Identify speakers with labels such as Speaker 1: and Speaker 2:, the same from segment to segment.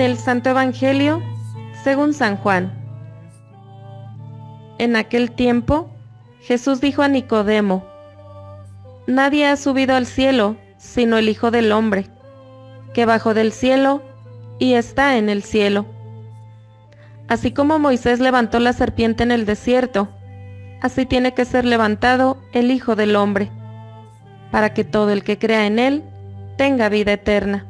Speaker 1: Del Santo Evangelio según San Juan. En aquel tiempo, Jesús dijo a Nicodemo, Nadie ha subido al cielo, sino el Hijo del Hombre, que bajó del cielo y está en el cielo. Así como Moisés levantó la serpiente en el desierto, así tiene que ser levantado el Hijo del Hombre, para que todo el que crea en él tenga vida eterna.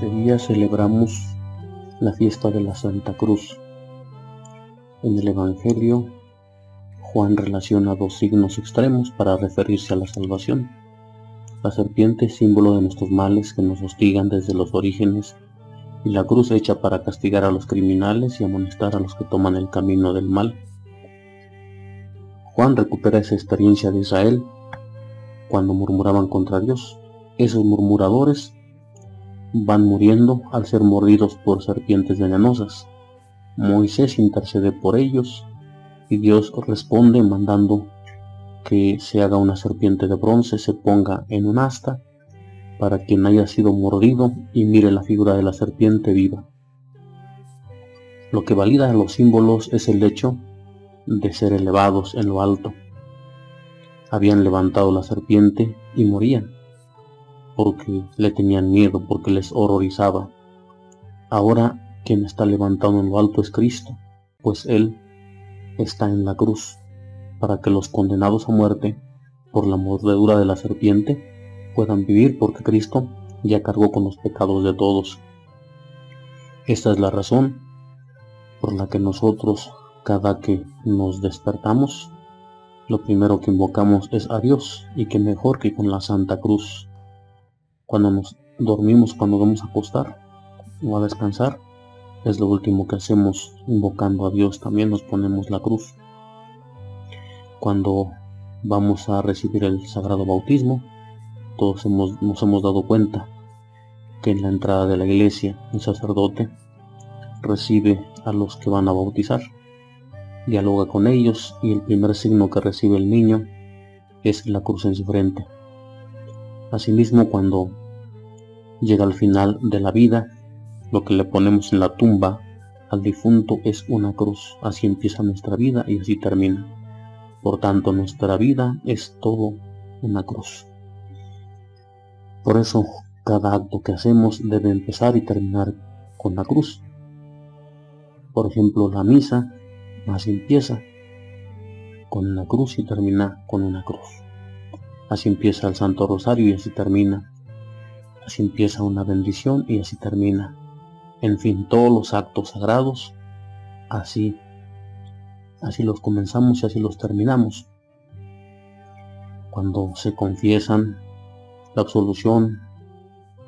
Speaker 2: Este día celebramos la fiesta de la Santa Cruz. En el Evangelio, Juan relaciona dos signos extremos para referirse a la salvación. La serpiente, símbolo de nuestros males que nos hostigan desde los orígenes, y la cruz hecha para castigar a los criminales y amonestar a los que toman el camino del mal. Juan recupera esa experiencia de Israel cuando murmuraban contra Dios. Esos murmuradores van muriendo al ser mordidos por serpientes venenosas. Moisés intercede por ellos y Dios responde mandando que se haga una serpiente de bronce, se ponga en un asta para quien haya sido mordido y mire la figura de la serpiente viva. Lo que valida los símbolos es el hecho de ser elevados en lo alto. Habían levantado la serpiente y morían porque le tenían miedo, porque les horrorizaba. Ahora quien está levantado en lo alto es Cristo, pues Él está en la cruz, para que los condenados a muerte por la mordedura de la serpiente puedan vivir porque Cristo ya cargó con los pecados de todos. Esta es la razón por la que nosotros, cada que nos despertamos, lo primero que invocamos es a Dios y que mejor que con la Santa Cruz cuando nos dormimos, cuando vamos a acostar o a descansar, es lo último que hacemos invocando a Dios. También nos ponemos la cruz. Cuando vamos a recibir el sagrado bautismo, todos hemos, nos hemos dado cuenta que en la entrada de la iglesia un sacerdote recibe a los que van a bautizar, dialoga con ellos y el primer signo que recibe el niño es la cruz en su frente. Asimismo, cuando llega al final de la vida, lo que le ponemos en la tumba al difunto es una cruz. Así empieza nuestra vida y así termina. Por tanto, nuestra vida es todo una cruz. Por eso, cada acto que hacemos debe empezar y terminar con la cruz. Por ejemplo, la misa más empieza con una cruz y termina con una cruz. Así empieza el Santo Rosario y así termina. Así empieza una bendición y así termina. En fin, todos los actos sagrados, así, así los comenzamos y así los terminamos. Cuando se confiesan la absolución,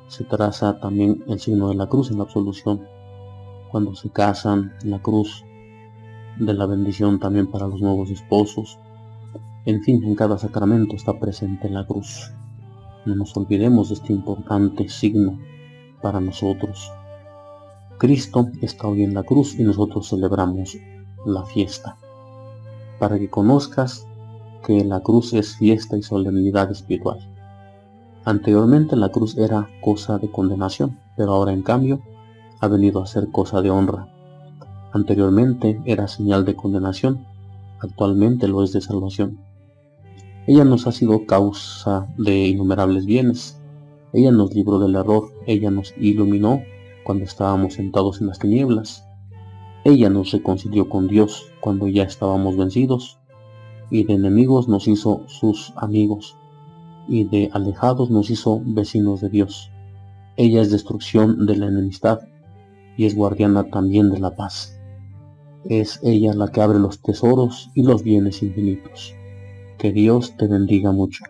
Speaker 2: se traza también el signo de la cruz en la absolución. Cuando se casan, la cruz de la bendición también para los nuevos esposos. En fin, en cada sacramento está presente la cruz. No nos olvidemos de este importante signo para nosotros. Cristo está hoy en la cruz y nosotros celebramos la fiesta. Para que conozcas que la cruz es fiesta y solemnidad espiritual. Anteriormente la cruz era cosa de condenación, pero ahora en cambio ha venido a ser cosa de honra. Anteriormente era señal de condenación, actualmente lo es de salvación. Ella nos ha sido causa de innumerables bienes. Ella nos libró del error. Ella nos iluminó cuando estábamos sentados en las tinieblas. Ella nos reconcilió con Dios cuando ya estábamos vencidos. Y de enemigos nos hizo sus amigos. Y de alejados nos hizo vecinos de Dios. Ella es destrucción de la enemistad y es guardiana también de la paz. Es ella la que abre los tesoros y los bienes infinitos. Que Dios te bendiga mucho.